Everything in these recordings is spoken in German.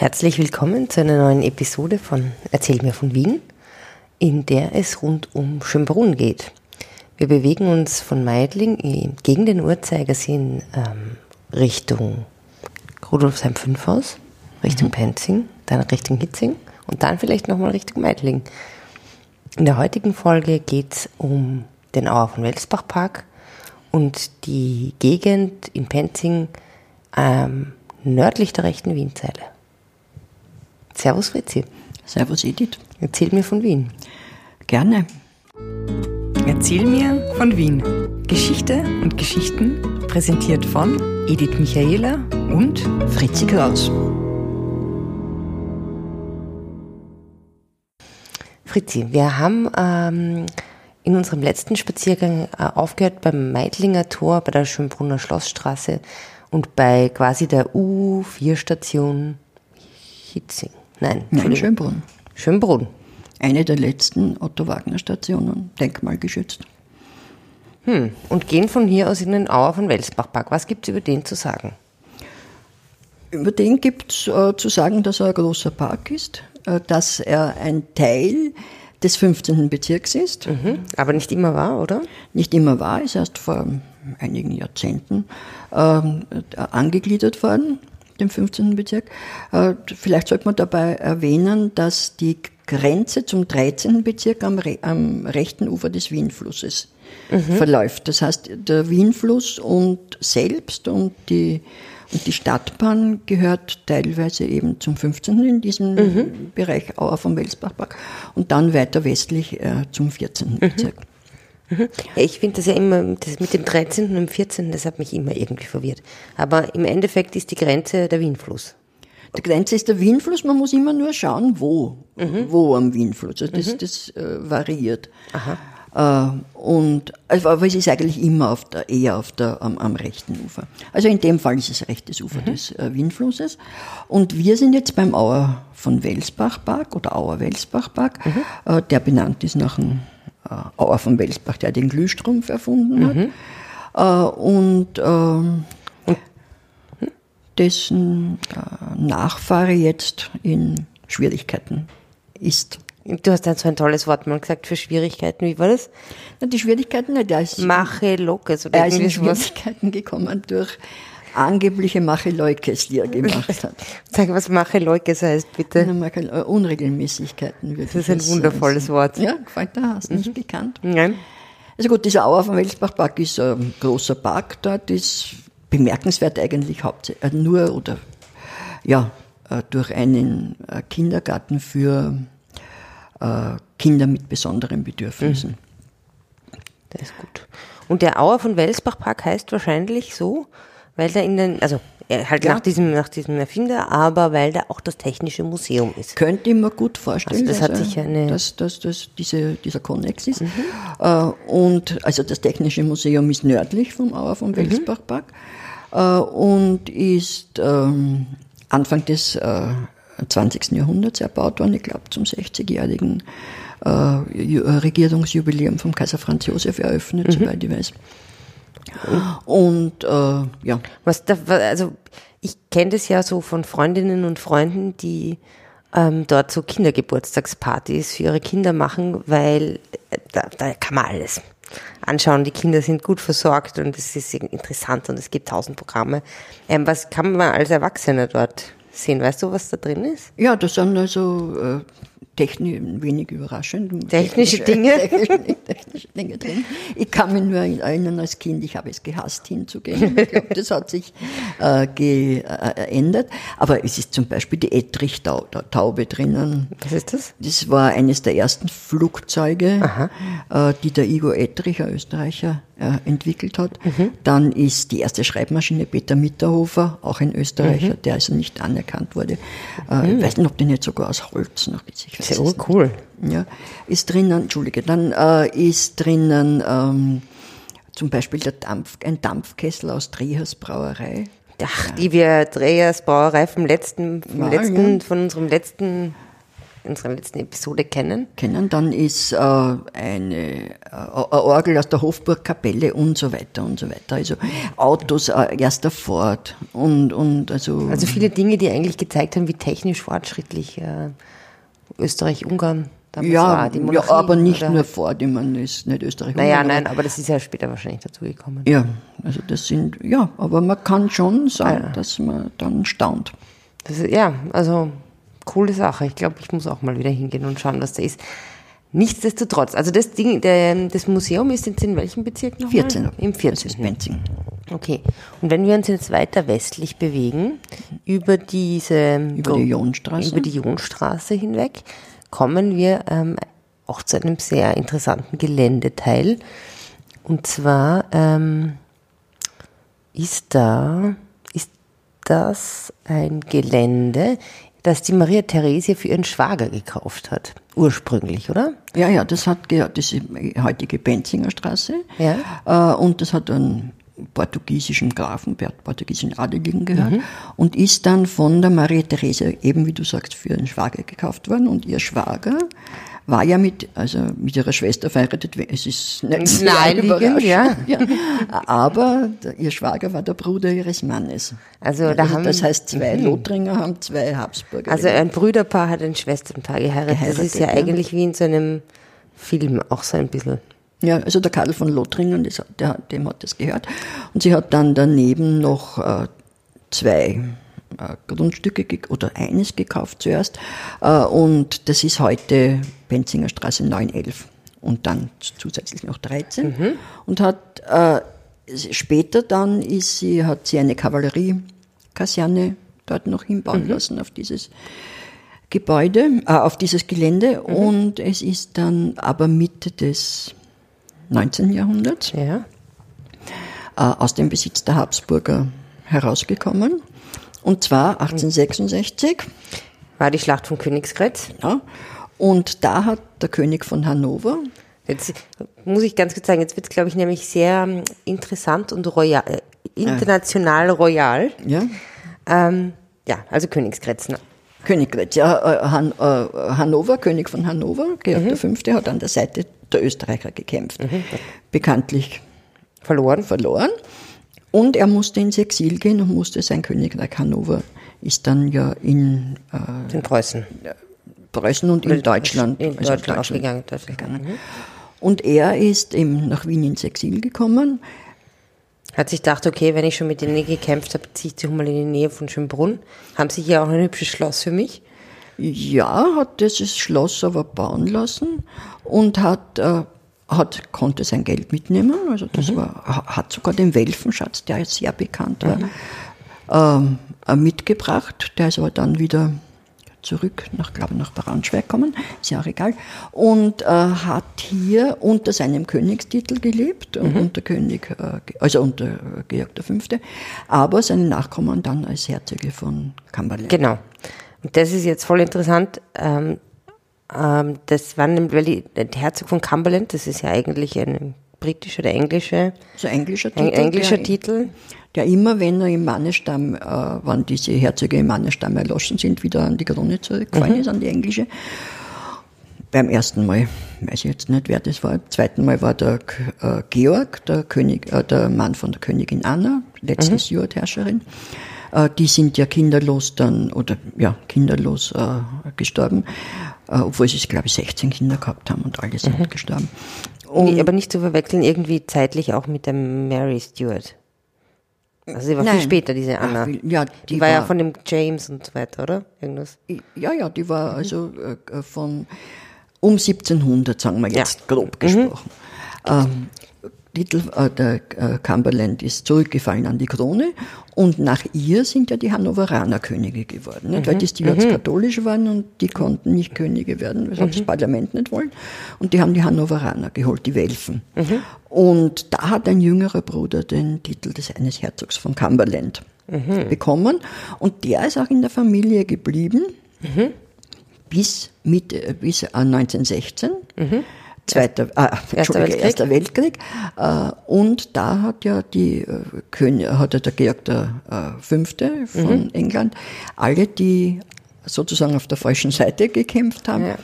Herzlich willkommen zu einer neuen Episode von Erzähl mir von Wien, in der es rund um Schönbrunn geht. Wir bewegen uns von Meidling gegen den Uhrzeigersinn ähm, Richtung Rudolfsheim 5 Haus, Richtung mhm. Penzing, dann Richtung Hitzing und dann vielleicht nochmal Richtung Meidling. In der heutigen Folge geht es um den Auer von Welsbach Park und die Gegend in Penzing ähm, nördlich der rechten Wienzeile. Servus Fritzi. Servus Edith. Erzähl mir von Wien. Gerne. Erzähl mir von Wien. Geschichte und Geschichten präsentiert von Edith Michaela und Fritzi Kraus. Fritzi, wir haben ähm, in unserem letzten Spaziergang äh, aufgehört beim Meidlinger Tor, bei der Schönbrunner Schlossstraße und bei quasi der U4-Station Hitzing. Nein, Nein Schönbrunn. Schönbrunn. Eine der letzten Otto-Wagner-Stationen, denkmalgeschützt. Hm. Und gehen von hier aus in den Auer von Welsbach-Park. Was gibt es über den zu sagen? Über den gibt es äh, zu sagen, dass er ein großer Park ist, äh, dass er ein Teil des 15. Bezirks ist. Mhm. Aber nicht immer war, oder? Nicht immer war, ist erst vor einigen Jahrzehnten ähm, angegliedert worden dem 15. Bezirk. Äh, vielleicht sollte man dabei erwähnen, dass die Grenze zum 13. Bezirk am, re am rechten Ufer des Wienflusses mhm. verläuft. Das heißt, der Wienfluss und selbst und die, und die Stadtbahn gehört teilweise eben zum 15. in diesem mhm. Bereich Auer vom Welsbachpark und dann weiter westlich äh, zum 14. Mhm. Bezirk. Ich finde das ja immer, das mit dem 13. und dem 14., das hat mich immer irgendwie verwirrt. Aber im Endeffekt ist die Grenze der Wienfluss. Die Grenze ist der Wienfluss, man muss immer nur schauen, wo, mhm. wo am Wienfluss. Also das, mhm. das äh, variiert. Aha. Äh, und, also, aber es ist eigentlich immer auf der, eher auf der, am, am rechten Ufer. Also in dem Fall ist es rechtes Ufer mhm. des äh, Wienflusses. Und wir sind jetzt beim Auer von Welsbach-Park oder Auer Welsbach-Park, mhm. äh, der benannt ist nach einem Auer von Welsbach, der den Glühstrumpf erfunden hat. Mhm. Äh, und äh, dessen äh, Nachfahre jetzt in Schwierigkeiten ist. Du hast dann so ein tolles Wort mal gesagt für Schwierigkeiten. Wie war das? Na, die Schwierigkeiten, der ist, Mache Lokes oder er ist in Schwierigkeiten gekommen durch angebliche Mache-Leukes, die er gemacht hat. Sag, was Mache-Leukes heißt, bitte. Äh, Unregelmäßigkeiten. Das ist ein wundervolles sagen. Wort. Ja, gefällt dir, hast du mhm. nicht gekannt? Nein. Also gut, dieser Auer vom Welsbach-Park ist ein großer Park dort, ist bemerkenswert eigentlich hauptsächlich, äh, nur oder, ja, äh, durch einen Kindergarten für Kinder mit besonderen Bedürfnissen. Mhm. Das ist gut. Und der Auer von Welsbach Park heißt wahrscheinlich so, weil da in den, also halt ja. nach diesem, nach diesem Erfinder, aber weil da auch das Technische Museum ist. Könnte ich mir gut vorstellen, also das hat sich eine dass, dass, dass diese, dieser Konnex ist. Mhm. Äh, und also das Technische Museum ist nördlich vom Auer vom mhm. Welsbachpark mhm. und ist ähm, Anfang des äh, 20. Jahrhunderts erbaut worden, ich glaube zum 60-jährigen äh, Regierungsjubiläum vom Kaiser Franz Josef eröffnet, mhm. soweit ich weiß. Und äh, ja. Was da, also ich kenne das ja so von Freundinnen und Freunden, die ähm, dort so Kindergeburtstagspartys für ihre Kinder machen, weil äh, da, da kann man alles anschauen. Die Kinder sind gut versorgt und es ist interessant und es gibt tausend Programme. Ähm, was kann man als Erwachsener dort sehen? Weißt du, was da drin ist? Ja, das sind also äh, technisch, wenig überraschend. Technische Dinge? technische Dinge drin. Ich kann mich nur erinnern, als Kind, ich habe es gehasst hinzugehen. Ich glaube, das hat sich äh, geändert. Äh, Aber es ist zum Beispiel die Ettrich-Taube drinnen. Was ist das? Das war eines der ersten Flugzeuge, äh, die der Igor Ettrich, ein Österreicher, entwickelt hat. Mhm. Dann ist die erste Schreibmaschine Peter Mitterhofer, auch ein Österreicher, mhm. der also nicht anerkannt wurde. Äh, mhm. Ich weiß nicht, ob der nicht sogar aus Holz noch ist. Ich Sehr cool. Ja, ist drinnen, Entschuldige, dann äh, ist drinnen ähm, zum Beispiel der Dampf, ein Dampfkessel aus Drehers Brauerei. Ach, die wir Drehers Brauerei vom letzten, vom ja, letzten, ja. von unserem letzten unserer letzten Episode kennen. Kennen, dann ist äh, eine, äh, Orgel aus der Hofburgkapelle und so weiter und so weiter. Also Autos, äh, erster Ford und, und also. Also viele Dinge, die eigentlich gezeigt haben, wie technisch fortschrittlich äh, Österreich, Ungarn damals ja, ja, aber nicht oder- nur Ford, ich meine, ist nicht Österreich. Naja, nein, aber das ist ja später wahrscheinlich dazugekommen. Ja, also das sind, ja, aber man kann schon sagen, Ah, ja. dass man dann staunt. Ist, ja, also coole Sache. Ich glaube, ich muss auch mal wieder hingehen und schauen, was da ist. Nichtsdestotrotz, also das Ding, der, das Museum ist jetzt in welchem Bezirk nochmal? 14. Im Das 14. ist Benzing. Okay. Und wenn wir uns jetzt weiter westlich bewegen, über diese Über die Jonstraße. über die Jonstraße hinweg, kommen wir ähm, auch zu einem sehr interessanten Geländeteil. Und zwar ähm, ist da ist das ein Gelände, das die Maria Theresia für ihren Schwager gekauft hat. Ursprünglich, oder? Ja, ja, das hat gehört, das ist die heutige Benzinger Straße. Ja. Äh, und das hat einen portugiesischen Grafen, portugiesischen Adeligen gehört und ist dann von der Maria Theresia, eben wie du sagst, für ihren Schwager gekauft worden. Und ihr Schwager war ja mit, also mit ihrer Schwester verheiratet. Es ist nicht Naheliegend, überraschend, ja. ja. Aber der, ihr Schwager war der Bruder ihres Mannes. Also da haben- das heißt, zwei Lothringer haben zwei Habsburger. Also ein Brüderpaar hat ein Schwesternpaar geheiratet. das ist ja, Geheiratet, ja. eigentlich wie in so einem Film, auch so ein bisschen. Ja, also der Karl von Lothringen, das, der, dem hat das gehört. Und sie hat dann daneben noch äh, zwei Grundstücke ge- oder eines gekauft zuerst. Äh, und das ist heute Benzinger Straße 911 und dann zusätzlich noch 13. Und hat äh, später dann ist sie, hat sie eine Kavalleriekaserne dort noch hinbauen lassen auf dieses Gebäude, äh, auf dieses Gelände. Und es ist dann aber Mitte des 19. Jahrhunderts Ja. äh, aus dem Besitz der Habsburger herausgekommen. Und zwar 1866. War die Schlacht von Königsgrätz. Ja. Und da hat der König von Hannover, Jetzt muss ich ganz kurz sagen, jetzt wird es, glaube ich, nämlich sehr ähm, interessant und royal, äh, international royal. ja, Ähm, ja, also Königsgrätz. ne? Königgrätz, ja, äh, Han, äh, Hannover, König von Hannover, Georg Mhm. V., hat an der Seite der Österreicher gekämpft. Bekanntlich Verloren. verloren. Und er musste ins Exil gehen und musste sein Königreich Hannover ist dann ja in äh, In Preußen. Preußen und in Deutschland, In also Deutschland aufgegangen. Deutschland. gegangen. Und er ist eben nach Wien ins Exil gekommen. Hat sich gedacht, okay, wenn ich schon mit denen gekämpft habe, ziehe ich doch mal in die Nähe von Schönbrunn. Haben Sie hier auch ein hübsches Schloss für mich? Ja, hat dieses Schloss aber bauen lassen und hat, äh, hat konnte sein Geld mitnehmen. Also das war, ha- hat sogar den Welfenschatz, der jetzt sehr bekannt war, ähm, äh, mitgebracht. Der ist aber dann wieder zurück nach, glaube ich, nach Braunschweig gekommen, ist ja auch egal, und äh, hat hier unter seinem Königstitel gelebt, und unter König, äh, also unter äh, Georg V., aber seine Nachkommen dann als Herzöge von Cumberland. Genau. Und das ist jetzt voll interessant. Ähm, ähm, das war nämlich, weil die, der Herzog von Cumberland, das ist ja eigentlich ein britischer oder englische, So englischer ein Titel. englischer der, Titel. Der immer, wenn er im Mannesstamm, äh, wann diese Herzöge im Mannesstamm erloschen sind, wieder an die Krone zurückgefallen Mhm. ist, an die englische. Beim ersten Mal, weiß ich jetzt nicht, wer das war. Beim zweiten Mal war der äh, Georg, der König, äh, der Mann von der Königin Anna, letzte Mhm. Stuart-Herrscherin. Äh, die sind ja kinderlos dann, oder ja, kinderlos äh, gestorben, obwohl sie, glaube ich, 16 Kinder gehabt haben und alle Mhm. sind gestorben. Nee, aber nicht zu verwechseln, irgendwie zeitlich auch mit der Mary Stuart. Also sie war viel Nein. später, diese Anna. Ach, ja, die, die war, ja war- von dem James und so weiter, oder? Irgendwas. Ja, ja, die war also äh, von um 1700, sagen wir jetzt Ja. grob gesprochen. Ähm, Titel, äh, der äh, Cumberland ist zurückgefallen an die Krone und nach ihr sind ja die Hannoveraner Könige geworden, nicht? weil die Stuarts katholisch waren und die konnten nicht Könige werden, das hat das Parlament nicht wollen. Und die haben die Hannoveraner geholt, die Welfen. Und da hat ein jüngerer Bruder den Titel des eines Herzogs von Cumberland bekommen. Und der ist auch in der Familie geblieben bis, Mitte, bis äh, 1916. Zweiter, ah, Entschuldige, Weltkrieg. Erster Weltkrieg. Äh, und da hat ja die äh, König, hat ja der Georg der Fünfte von England alle die sozusagen auf der falschen Seite gekämpft haben, Ja.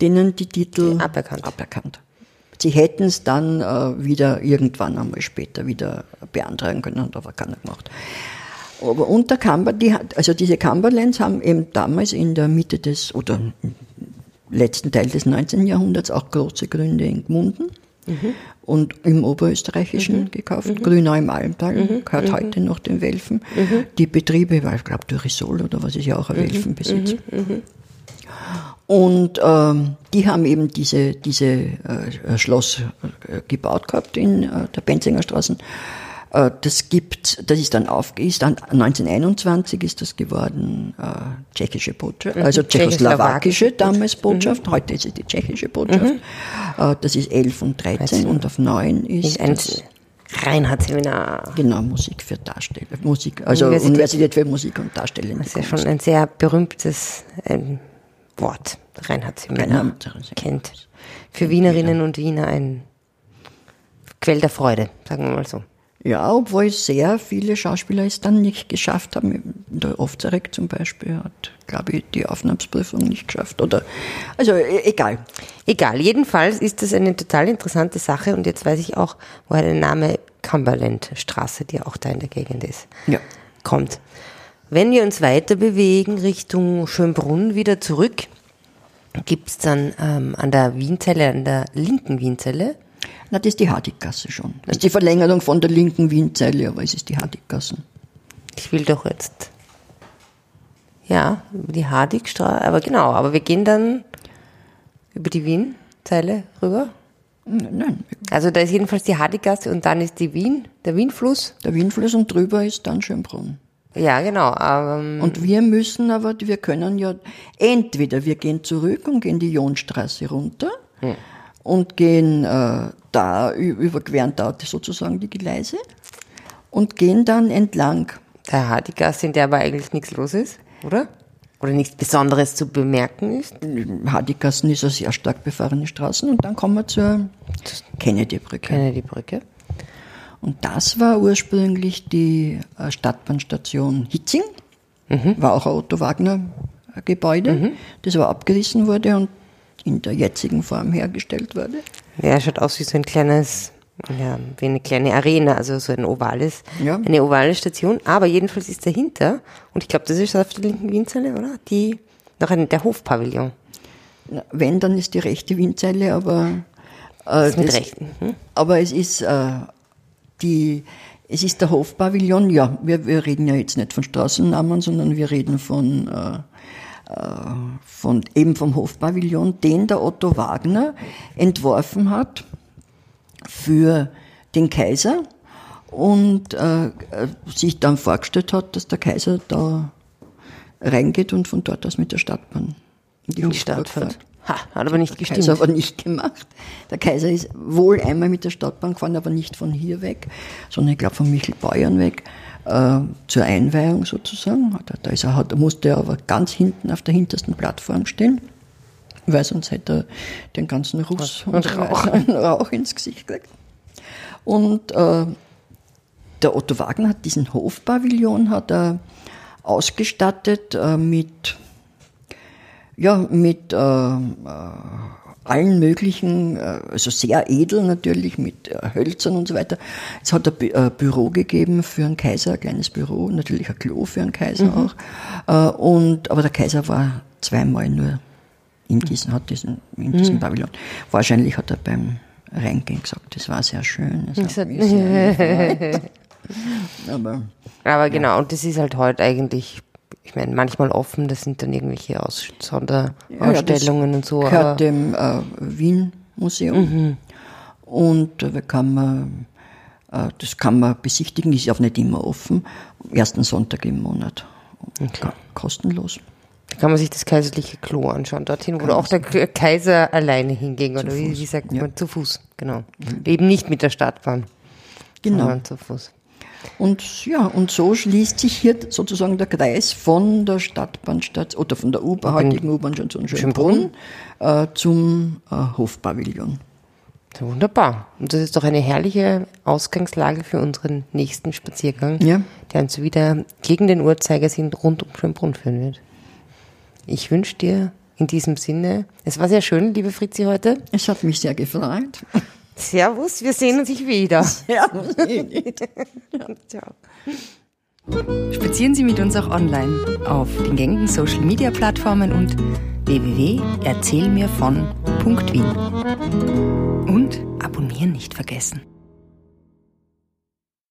denen die Titel Aberkannt. aberkannt. Sie hätten es dann wieder irgendwann einmal später wieder beantragen können, hat aber keiner gemacht. Aber unter Camber, die, also diese Cumberlands haben eben damals in der Mitte des oder letzten Teil des 19. Jahrhunderts auch große Gründe in Gmunden und im Oberösterreichischen gekauft. Grünau im Almtal gehört heute noch den Welfen. Die Betriebe, weil ich glaube, Durisol oder was ist ja auch ein Welfenbesitz. Und ähm, die haben eben diese, diese äh, Schloss äh, gebaut gehabt in äh, der Benzinger Straße. Äh, das gibt, das ist dann auf, ist dann 1921 ist das geworden äh, tschechische Botschaft, also tschechoslowakische damals Botschaft. Heute ist es die tschechische Botschaft. Äh, das ist 11 und 13 und auf 9 ist, das, Reinhardt-Seminar. genau Musik für Darsteller, Musik, also Universität. Universität, für Musik und Darstellende Das ist ja schon ein sehr berühmtes ähm, Wort. Reinhardt-Seminar. Reinhardt-Seminar. Kennt. Für Wienerinnen und Wiener ein Quell der Freude, sagen wir mal so. Ja, obwohl sehr viele Schauspieler es dann nicht geschafft haben. Der Ovzarek zum Beispiel hat, glaube ich, die Aufnahmsprüfung nicht geschafft. Oder, also e- egal. Egal, jedenfalls ist das eine total interessante Sache und jetzt weiß ich auch, woher der Name Cumberland Straße, die auch da in der Gegend ist, Ja. kommt. Wenn wir uns weiter bewegen Richtung Schönbrunn wieder zurück, gibt's dann ähm, an der Wienzelle, an der linken Wienzelle, Na, das ist die Hardiggasse schon. Das ist die Verlängerung von der linken Wienzeile, aber es ist die Hardiggasse. ich will doch jetzt, ja, über die Hardigstraße, aber genau, aber wir gehen dann über die Wienzeile rüber. Nein, Also da ist jedenfalls die Hardiggasse und dann ist die Wien, der Wienfluss. der Wienfluss und drüber ist dann Schönbrunn. Ja, genau. Ähm, Und wir müssen aber, wir können ja, entweder wir gehen zurück und gehen die Jonstraße runter und gehen äh, da, überqueren da sozusagen die Gleise und gehen dann entlang. der Hardiggasse, in der aber eigentlich nichts los ist, oder? Oder nichts Besonderes zu bemerken ist. Hardigassen ist eine sehr stark befahrene Straßen und dann kommen wir zur Kennedy-Brücke. Kennedy-Brücke. Und das war ursprünglich die äh, Stadtbahnstation Hitzing, war auch ein Otto Wagner äh, Gebäude, das aber abgerissen wurde und in der jetzigen Form hergestellt wurde. Ja, schaut aus wie so ein kleines, ja, wie eine kleine Arena, also so ein ovales, Ja. eine ovale Station. Aber jedenfalls ist dahinter, und ich glaube, das ist auf der linken Wienzelle, oder? Die, noch ein, der Hofpavillon. Wenn, dann ist die rechte Windzeile, aber, äh, Ist mit das- rechten. Hm? aber es ist äh, die, es ist der Hofpavillon, ja, wir, wir reden ja jetzt nicht von Straßennamen, sondern wir reden von, äh, von eben vom Hofpavillon, den der Otto Wagner entworfen hat für den Kaiser und äh, äh, sich dann vorgestellt hat, dass der Kaiser da reingeht und von dort aus mit der Stadtbahn in die, In die Stadt fährt. Ha, hat aber nicht Der gestimmt. Kaiser aber nicht gemacht. Der Kaiser ist wohl einmal mit der Stadtbahn gefahren, aber nicht von hier weg, sondern ich glaube von Michelbeuern weg, äh, zur Einweihung sozusagen. Da, da ist er, hat, musste er aber ganz hinten auf der hintersten Plattform stehen, weil sonst hätte er den ganzen Ruß Und Rauch. Rauch ins Gesicht gekriegt. Und äh, der Otto Wagner hat diesen Hofpavillon hat er ausgestattet äh, mit ja, mit äh, äh, allen möglichen, äh, also sehr edel natürlich, mit äh, Hölzern und so weiter. Es hat ein äh, Büro gegeben für einen Kaiser, ein kleines Büro, natürlich ein Klo für einen Kaiser auch. Äh, und, aber der Kaiser war zweimal nur in diesem, hat diesen, in diesem Pavillon. Wahrscheinlich hat er beim Reingehen gesagt, das war sehr schön. Es hat mich sehr aber Aber genau, und das ist halt heute eigentlich, ich meine, manchmal offen, das sind dann irgendwelche Aus Sonderausstellungen und so. gehört Aber dem äh, Wien Museum. Und äh, da kann man, äh, das kann man besichtigen, ist auch nicht immer offen. Am ersten Sonntag im Monat. Ka- Kostenlos. da kann man sich das kaiserliche Klo anschauen, dorthin, wo auch der K- Kaiser alleine hinging, oder wie, wie sagt man, zu Fuß, genau. Eben nicht mit der Stadtbahn, Genau. sondern zu Fuß. Und ja, und so schließt sich hier sozusagen der Kreis von der Stadtbahnstation oder von der U-Bahn, heutigen U-Bahn-Station Schönbrunn äh, zum äh, Hofpavillon. Wunderbar. Und das ist doch eine herrliche Ausgangslage für unseren nächsten Spaziergang, Ja. der uns wieder gegen den Uhrzeigersinn rund um Schönbrunn führen wird. Ich wünsche dir in diesem Sinne, es war sehr schön, liebe Fritzi, heute. Es hat mich sehr gefreut. Servus, wir sehen uns wieder. Servus. Ciao. Spazieren Sie mit uns auch online auf den gängigen Social Media Plattformen und www.erzählmirvon.wien. Und abonnieren nicht vergessen.